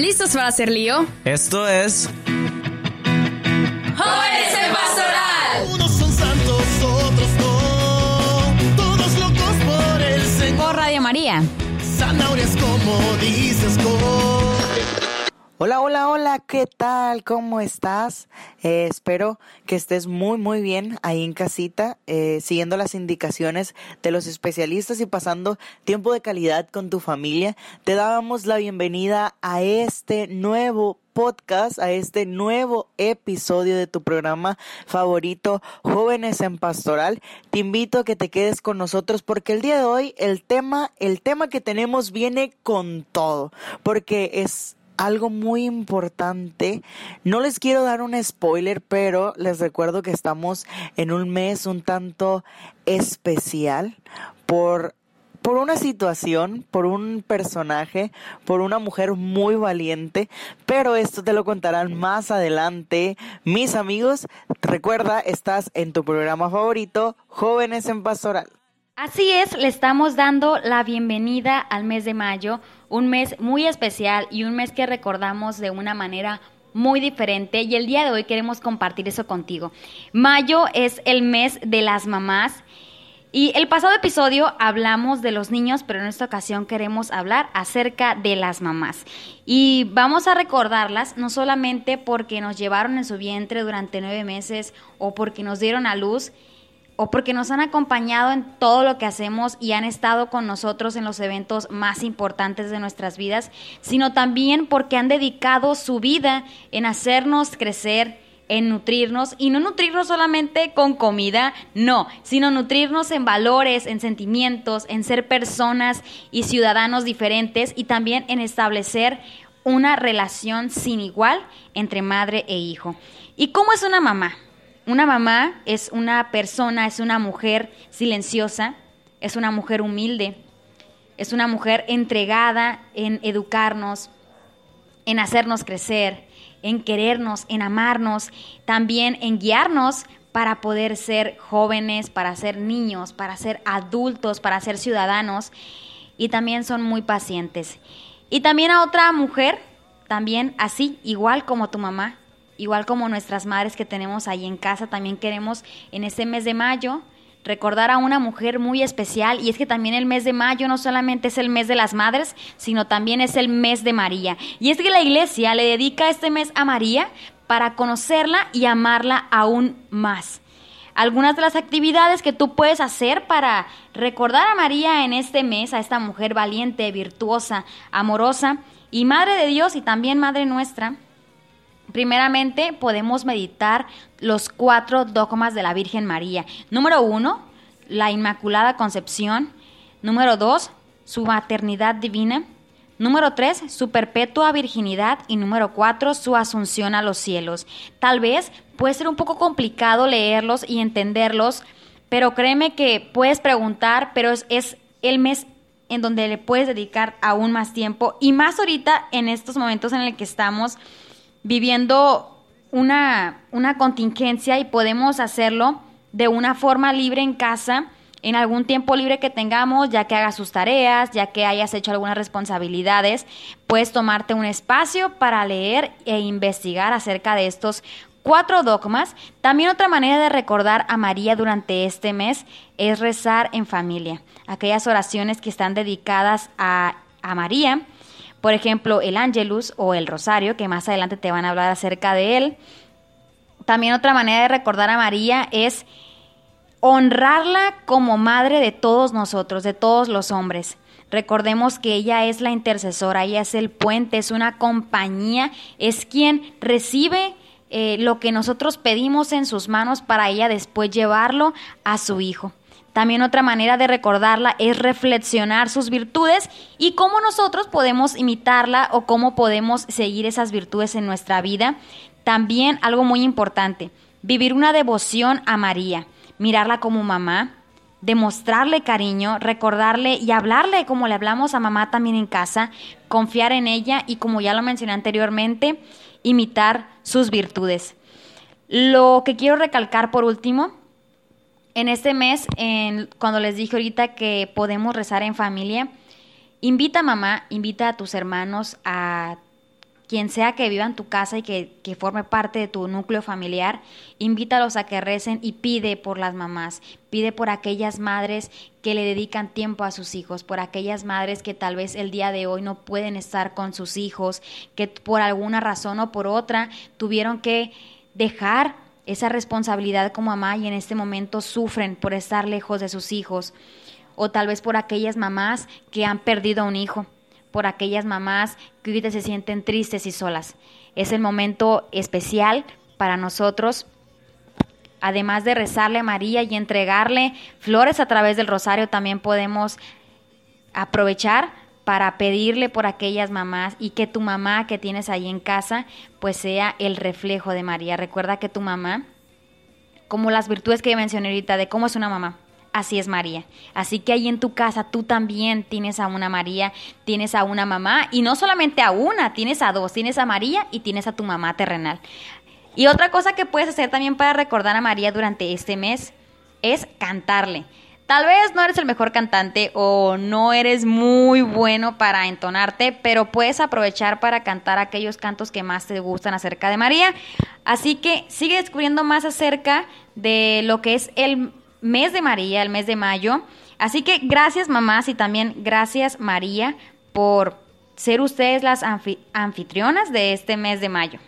¿Listos para hacer lío? Esto es... ¡Jóvenes en Pastoral! Unos son santos, otros no. Todos locos por el Señor. Por Radio María. Zanahorias como dices, con. Hola, hola, hola, ¿qué tal? ¿Cómo estás? Eh, espero que estés muy, muy bien ahí en casita, eh, siguiendo las indicaciones de los especialistas y pasando tiempo de calidad con tu familia. Te dábamos la bienvenida a este nuevo podcast, a este nuevo episodio de tu programa favorito, Jóvenes en Pastoral. Te invito a que te quedes con nosotros porque el día de hoy el tema, el tema que tenemos viene con todo, porque es algo muy importante. No les quiero dar un spoiler, pero les recuerdo que estamos en un mes un tanto especial por por una situación, por un personaje, por una mujer muy valiente, pero esto te lo contarán más adelante. Mis amigos, recuerda, estás en tu programa favorito, Jóvenes en Pastoral. Así es, le estamos dando la bienvenida al mes de mayo, un mes muy especial y un mes que recordamos de una manera muy diferente y el día de hoy queremos compartir eso contigo. Mayo es el mes de las mamás y el pasado episodio hablamos de los niños, pero en esta ocasión queremos hablar acerca de las mamás. Y vamos a recordarlas no solamente porque nos llevaron en su vientre durante nueve meses o porque nos dieron a luz, o porque nos han acompañado en todo lo que hacemos y han estado con nosotros en los eventos más importantes de nuestras vidas, sino también porque han dedicado su vida en hacernos crecer, en nutrirnos y no nutrirnos solamente con comida, no, sino nutrirnos en valores, en sentimientos, en ser personas y ciudadanos diferentes y también en establecer una relación sin igual entre madre e hijo. ¿Y cómo es una mamá? Una mamá es una persona, es una mujer silenciosa, es una mujer humilde, es una mujer entregada en educarnos, en hacernos crecer, en querernos, en amarnos, también en guiarnos para poder ser jóvenes, para ser niños, para ser adultos, para ser ciudadanos y también son muy pacientes. Y también a otra mujer, también así, igual como tu mamá, igual como nuestras madres que tenemos ahí en casa, también queremos en este mes de mayo recordar a una mujer muy especial y es que también el mes de mayo no solamente es el mes de las madres, sino también es el mes de María. Y es que la iglesia le dedica este mes a María para conocerla y amarla aún más. Algunas de las actividades que tú puedes hacer para recordar a María en este mes, a esta mujer valiente, virtuosa, amorosa y Madre de Dios y también Madre nuestra, Primeramente, podemos meditar los cuatro dogmas de la Virgen María. Número uno, la Inmaculada Concepción. Número dos, su maternidad divina. Número tres, su perpetua virginidad. Y número cuatro, su asunción a los cielos. Tal vez puede ser un poco complicado leerlos y entenderlos, pero créeme que puedes preguntar, pero es, es el mes en donde le puedes dedicar aún más tiempo. Y más ahorita en estos momentos en el que estamos viviendo una, una contingencia y podemos hacerlo de una forma libre en casa, en algún tiempo libre que tengamos, ya que hagas sus tareas, ya que hayas hecho algunas responsabilidades, puedes tomarte un espacio para leer e investigar acerca de estos cuatro dogmas. También otra manera de recordar a María durante este mes es rezar en familia, aquellas oraciones que están dedicadas a, a María por ejemplo, el Angelus o el Rosario, que más adelante te van a hablar acerca de él. También otra manera de recordar a María es honrarla como madre de todos nosotros, de todos los hombres. Recordemos que ella es la intercesora, ella es el puente, es una compañía, es quien recibe eh, lo que nosotros pedimos en sus manos para ella después llevarlo a su hijo. También otra manera de recordarla es reflexionar sus virtudes y cómo nosotros podemos imitarla o cómo podemos seguir esas virtudes en nuestra vida. También algo muy importante, vivir una devoción a María, mirarla como mamá, demostrarle cariño, recordarle y hablarle como le hablamos a mamá también en casa, confiar en ella y como ya lo mencioné anteriormente, imitar sus virtudes. Lo que quiero recalcar por último en este mes, en, cuando les dije ahorita que podemos rezar en familia, invita a mamá, invita a tus hermanos a quien sea que viva en tu casa y que, que, forme parte de tu núcleo familiar, invítalos a que recen y pide por las mamás, pide por aquellas madres que le dedican tiempo a sus hijos, por aquellas madres que tal vez el día de hoy no pueden estar con sus hijos, que por alguna razón o por otra tuvieron que dejar esa responsabilidad como mamá y en este momento sufren por estar lejos de sus hijos, o tal vez por aquellas mamás que han perdido a un hijo por aquellas mamás que ahorita se sienten tristes y solas. Es el momento especial para nosotros, además de rezarle a María y entregarle flores a través del rosario, también podemos aprovechar para pedirle por aquellas mamás y que tu mamá que tienes ahí en casa pues sea el reflejo de María. Recuerda que tu mamá, como las virtudes que mencioné ahorita de cómo es una mamá, así es María. Así que ahí en tu casa tú también tienes a una María, tienes a una mamá, y no solamente a una, tienes a dos, tienes a María y tienes a tu mamá terrenal. Y otra cosa que puedes hacer también para recordar a María durante este mes es cantarle. Tal vez no eres el mejor cantante o no eres muy bueno para entonarte, pero puedes aprovechar para cantar aquellos cantos que más te gustan acerca de María. Así que sigue descubriendo más acerca de lo que es el mes de María, el mes de mayo. Así que gracias mamás y también gracias María por ser ustedes las anfitrionas de este mes de mayo.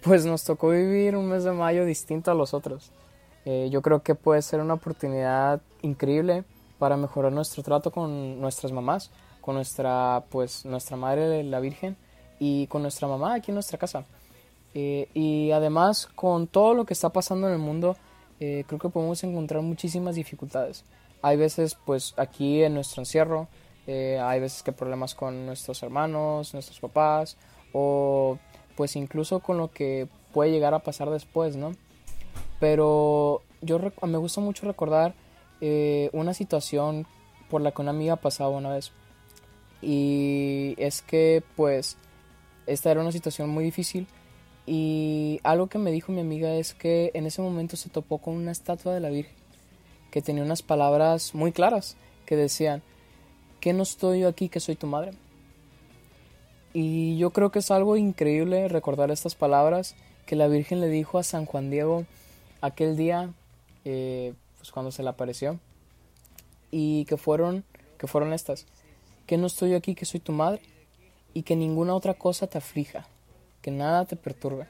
Pues nos tocó vivir un mes de mayo distinto a los otros. Eh, yo creo que puede ser una oportunidad increíble para mejorar nuestro trato con nuestras mamás, con nuestra, pues, nuestra madre la Virgen y con nuestra mamá aquí en nuestra casa. Eh, y además con todo lo que está pasando en el mundo, eh, creo que podemos encontrar muchísimas dificultades. Hay veces, pues aquí en nuestro encierro, eh, hay veces que problemas con nuestros hermanos, nuestros papás, o pues incluso con lo que puede llegar a pasar después, ¿no? Pero yo me gusta mucho recordar eh, una situación por la que una amiga pasaba una vez. Y es que, pues, esta era una situación muy difícil y algo que me dijo mi amiga es que en ese momento se topó con una estatua de la Virgen que tenía unas palabras muy claras que decían, ¿qué no estoy yo aquí que soy tu madre? Y yo creo que es algo increíble recordar estas palabras que la Virgen le dijo a San Juan Diego aquel día, eh, pues cuando se le apareció, y que fueron, que fueron estas, que no estoy aquí que soy tu madre y que ninguna otra cosa te aflija que nada te perturbe.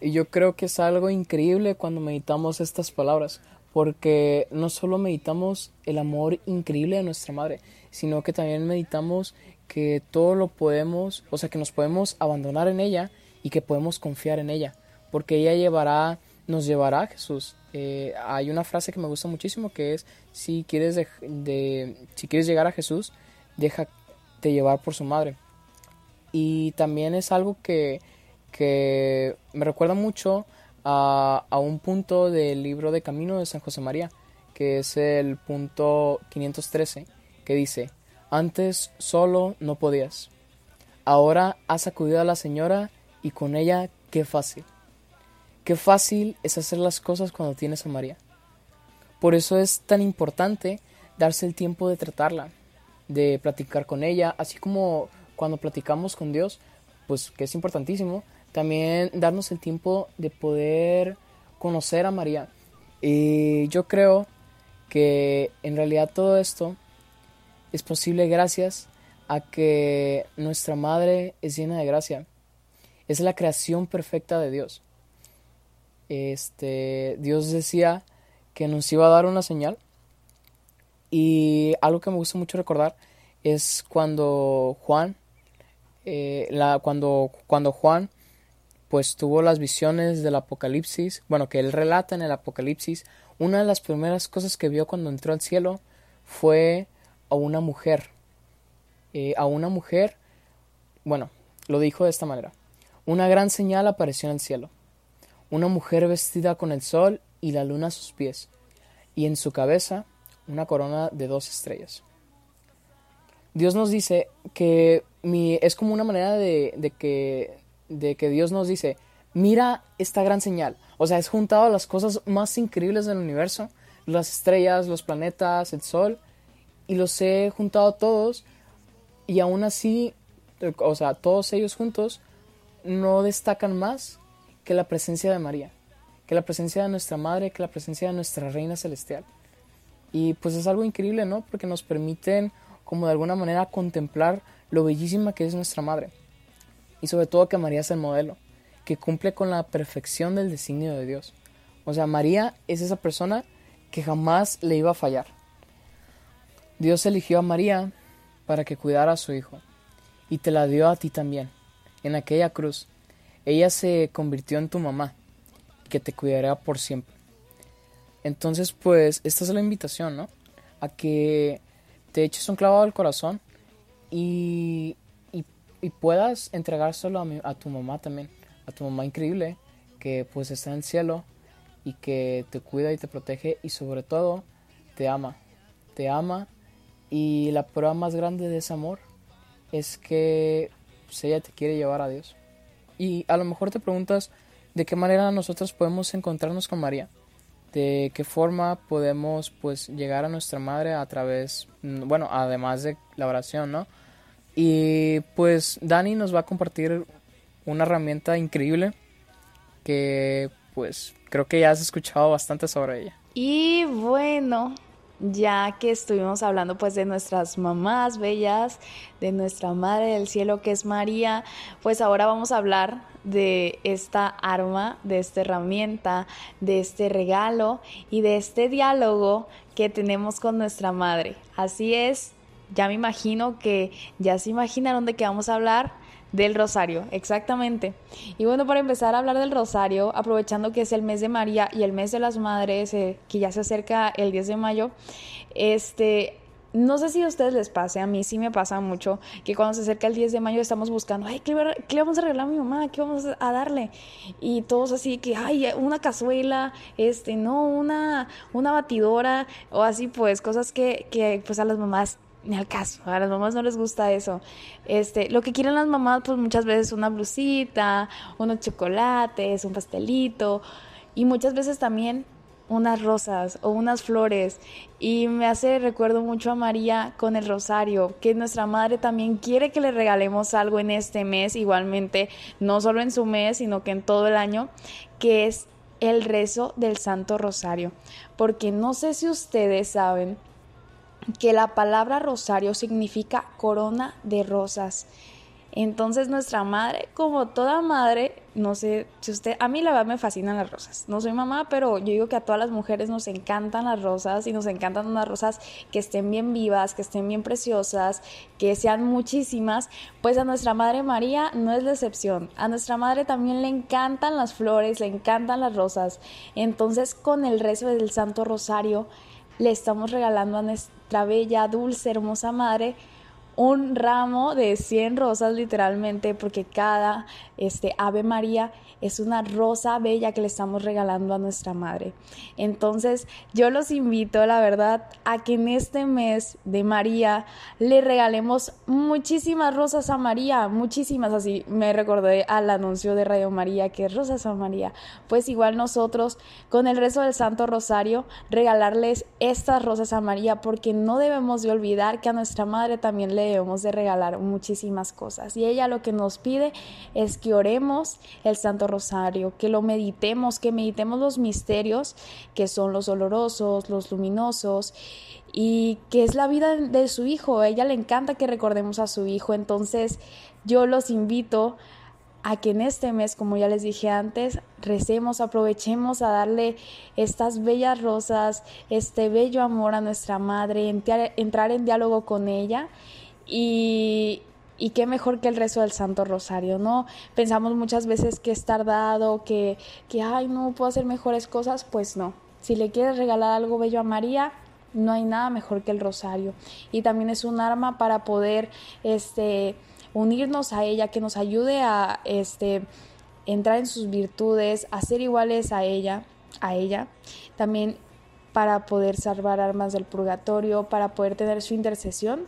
Y yo creo que es algo increíble cuando meditamos estas palabras, porque no solo meditamos el amor increíble de nuestra madre, sino que también meditamos que todo lo podemos, o sea, que nos podemos abandonar en ella y que podemos confiar en ella, porque ella llevará, nos llevará a Jesús. Eh, hay una frase que me gusta muchísimo que es si quieres de, si quieres llegar a Jesús, déjate llevar por su madre. Y también es algo que, me recuerda mucho a, a, un punto del libro de Camino de San José María, que es el punto 513, que dice, antes solo no podías, ahora has acudido a la señora y con ella qué fácil. Qué fácil es hacer las cosas cuando tienes a María. Por eso es tan importante darse el tiempo de tratarla, de platicar con ella, así como cuando platicamos con Dios, pues que es importantísimo, también darnos el tiempo de poder conocer a María. Y yo creo que en realidad todo esto es posible gracias a que nuestra madre es llena de gracia. Es la creación perfecta de Dios. Este, Dios decía que nos iba a dar una señal. Y algo que me gusta mucho recordar es cuando Juan eh, la, cuando, cuando Juan pues tuvo las visiones del Apocalipsis, bueno, que él relata en el Apocalipsis, una de las primeras cosas que vio cuando entró al cielo fue a una mujer, eh, a una mujer, bueno, lo dijo de esta manera, una gran señal apareció en el cielo, una mujer vestida con el sol y la luna a sus pies, y en su cabeza una corona de dos estrellas. Dios nos dice que mi, es como una manera de, que, de que Dios nos dice, mira esta gran señal. O sea, es juntado las cosas más increíbles del universo, las estrellas, los planetas, el sol, y los he juntado todos, y aún así o sea, todos ellos juntos no destacan más que la presencia de María, que la presencia de nuestra Madre, que la presencia de nuestra Reina Celestial. Y pues es algo increíble, ¿no? Porque nos permiten como de alguna manera contemplar lo bellísima que es nuestra Madre. Y sobre todo que María es el modelo, que cumple con la perfección del designio de Dios. O sea, María es esa persona que jamás le iba a fallar. Dios eligió a María para que cuidara a su hijo y te la dio a ti también. En aquella cruz, ella se convirtió en tu mamá, que te cuidará por siempre. Entonces, pues, esta es la invitación, ¿no? A que te eches un clavado al corazón y, y, puedas entregárselo a, mi- a tu mamá también, a tu mamá increíble, que pues está en el cielo y que te cuida y te protege y sobre todo te ama, te ama y la prueba más grande de ese amor es que pues, ella te quiere llevar a Dios. Y a lo mejor te preguntas de qué manera nosotros podemos encontrarnos con María, de qué forma podemos pues llegar a nuestra madre a través, mm, bueno, además de la oración, ¿no? Y pues Dani nos va a compartir una herramienta increíble que pues creo que ya has escuchado bastante sobre ella. Y bueno, ya que estuvimos hablando pues de nuestras mamás bellas, de nuestra Madre del Cielo que es María, pues ahora vamos a hablar de esta arma, de esta herramienta, de este regalo y de este diálogo que tenemos con nuestra Madre. Así es, ya me imagino que ya se imaginaron de qué vamos a hablar. Del rosario, exactamente. Y bueno, para empezar a hablar del rosario, aprovechando que es el mes de María y el mes de las madres, eh, que ya se acerca el 10 de mayo, este, no sé si a ustedes les pase, a mí sí me pasa mucho, que cuando se acerca el 10 de mayo estamos buscando, ay, ¿qué, le- vamos a regalar a mi mamá? ¿Qué vamos a darle? Y todos así que, ay, una cazuela, este, no, una, una batidora, o así pues, cosas que, que pues a las mamás ni al caso, a las mamás no les gusta eso. Este, lo que quieren las mamás, pues muchas veces una blusita, unos chocolates, un pastelito y muchas veces también unas rosas o unas flores. Y me hace recuerdo mucho a María con el rosario, que nuestra madre también quiere que le regalemos algo en este mes, igualmente, no solo en su mes, sino que en todo el año, que es el rezo del Santo Rosario. Porque no sé si ustedes saben que la palabra rosario significa corona de rosas. Entonces nuestra madre, como toda madre, no sé si usted, a mí la verdad me fascinan las rosas. No soy mamá, pero yo digo que a todas las mujeres nos encantan las rosas y nos encantan unas rosas que estén bien vivas, que estén bien preciosas, que sean muchísimas. Pues a nuestra madre María no es la excepción. A nuestra madre también le encantan las flores, le encantan las rosas. Entonces con el rezo del Santo Rosario le estamos regalando a nuestra bella, dulce, hermosa madre un ramo de 100 rosas literalmente porque cada este Ave María es una rosa bella que le estamos regalando a nuestra madre. Entonces, yo los invito, la verdad, a que en este mes de María le regalemos muchísimas rosas a María, muchísimas, así me recordé al anuncio de Radio María que es rosas a María. Pues igual nosotros con el rezo del Santo Rosario regalarles estas rosas a María porque no debemos de olvidar que a nuestra madre también le debemos de regalar muchísimas cosas. Y ella lo que nos pide es que oremos el Santo Rosario, que lo meditemos, que meditemos los misterios que son los olorosos, los luminosos y que es la vida de su hijo. A ella le encanta que recordemos a su hijo. Entonces yo los invito a que en este mes, como ya les dije antes, recemos, aprovechemos a darle estas bellas rosas, este bello amor a nuestra madre, entrar, entrar en diálogo con ella y, y qué mejor que el rezo del Santo Rosario, ¿no? Pensamos muchas veces que es tardado, que, que, ay, no puedo hacer mejores cosas, pues no. Si le quieres regalar algo bello a María, no hay nada mejor que el rosario. Y también es un arma para poder, este, unirnos a ella, que nos ayude a, este, entrar en sus virtudes, a ser iguales a ella, a ella. También para poder salvar almas del purgatorio, para poder tener su intercesión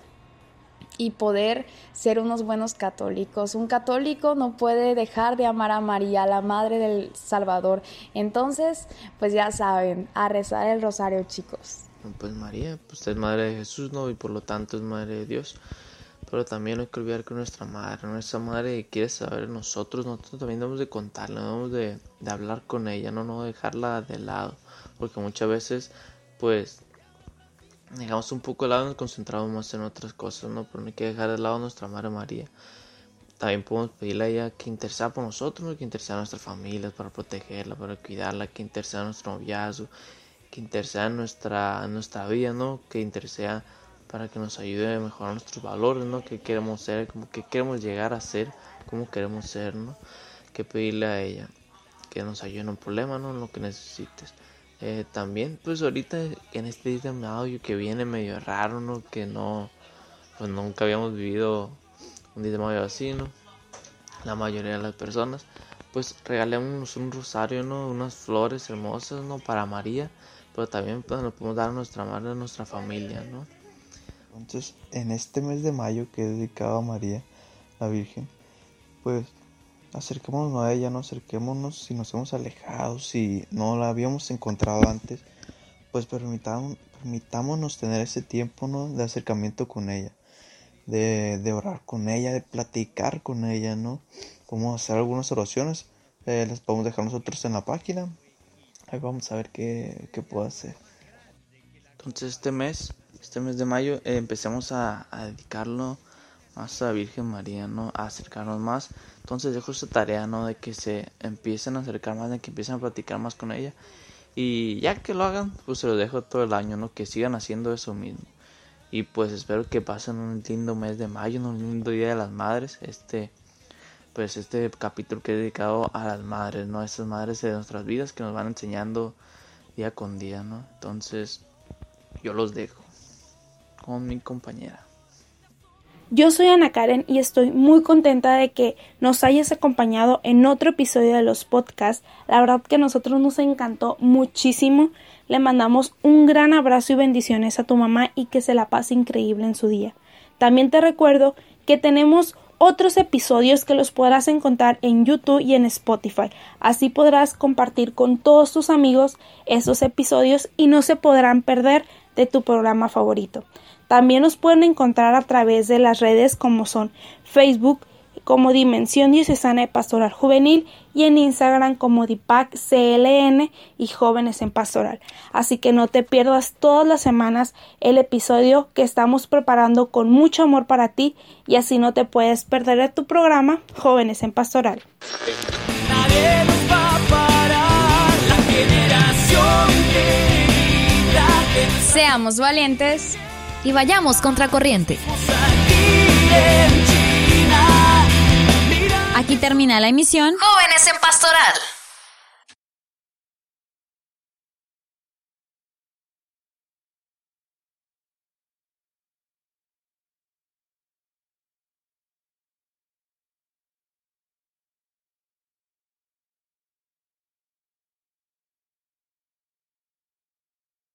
y poder ser unos buenos católicos. Un católico no puede dejar de amar a María, la Madre del Salvador. Entonces, pues ya saben, a rezar el rosario, chicos. Pues María, pues es madre de Jesús, ¿no? Y por lo tanto es madre de Dios. pero también no hay que olvidar que nuestra madre, nuestra madre quiere saber nosotros, nosotros también debemos de contarle, debemos de, de hablar con ella, no, no dejarla de lado, porque muchas veces, pues, dejamos un poco de lado y nos concentramos más en otras cosas, ¿no? Pero no hay que dejar de lado a nuestra Madre María. También podemos pedirle a ella que interceda por nosotros, ¿no? que interceda a nuestras familias para protegerla, para cuidarla, que interceda a nuestro noviazgo, que interceda en nuestra, nuestra vida, ¿no? Que interceda para que nos ayude a mejorar nuestros valores, ¿no? Que queremos ser, como que queremos llegar a ser, como queremos ser, ¿no? Que pedirle a ella que nos ayude en un problema, ¿no? En lo que necesites. Eh, también, pues ahorita en este día de audio que viene medio raro, ¿no? Que no, pues nunca habíamos vivido un día de mayo así, ¿no? La mayoría de las personas, pues regalémonos un rosario, ¿no? Unas flores hermosas, ¿no? Para María, pero también pues nos podemos dar a nuestra madre, a nuestra familia, ¿no? Entonces, en este mes de mayo que he dedicado a María, la Virgen, pues acerquémonos a ella, no acerquémonos si nos hemos alejado, si no la habíamos encontrado antes, pues permitámonos tener ese tiempo ¿no? de acercamiento con ella, de, de, orar con ella, de platicar con ella, ¿no? Podemos hacer algunas oraciones, eh, las podemos dejar nosotros en la página, ahí vamos a ver qué, qué puedo hacer. Entonces este mes este mes de mayo eh, empecemos a, a, dedicarlo a Virgen María, ¿no? A acercarnos más. Entonces dejo esta tarea, ¿no? De que se empiecen a acercar más, de que empiecen a platicar más con ella. Y ya que lo hagan, pues se lo dejo todo el año, ¿no? Que sigan haciendo eso mismo. Y pues espero que pasen un lindo mes de mayo, un lindo día de las madres. Este, pues este capítulo que he dedicado a las madres, ¿no? A estas madres de nuestras vidas que nos van enseñando día con día, ¿no? Entonces, yo los dejo con mi compañera. Yo soy Ana Karen y estoy muy contenta de que nos hayas acompañado en otro episodio de los podcasts. La verdad que a nosotros nos encantó muchísimo. Le mandamos un gran abrazo y bendiciones a tu mamá y que se la pase increíble en su día. También te recuerdo que tenemos otros episodios que los podrás encontrar en YouTube y en Spotify. Así podrás compartir con todos tus amigos esos episodios y no se podrán perder de tu programa favorito. También nos pueden encontrar a través de las redes como son Facebook como Dimensión Diocesana de Pastoral Juvenil y en Instagram como Dipac CLN y Jóvenes en Pastoral. Así que no te pierdas todas las semanas el episodio que estamos preparando con mucho amor para ti y así no te puedes perder de tu programa Jóvenes en Pastoral. Nadie nos va a parar, la generación que Seamos valientes y vayamos contracorriente. Aquí termina la emisión Jóvenes en Pastoral.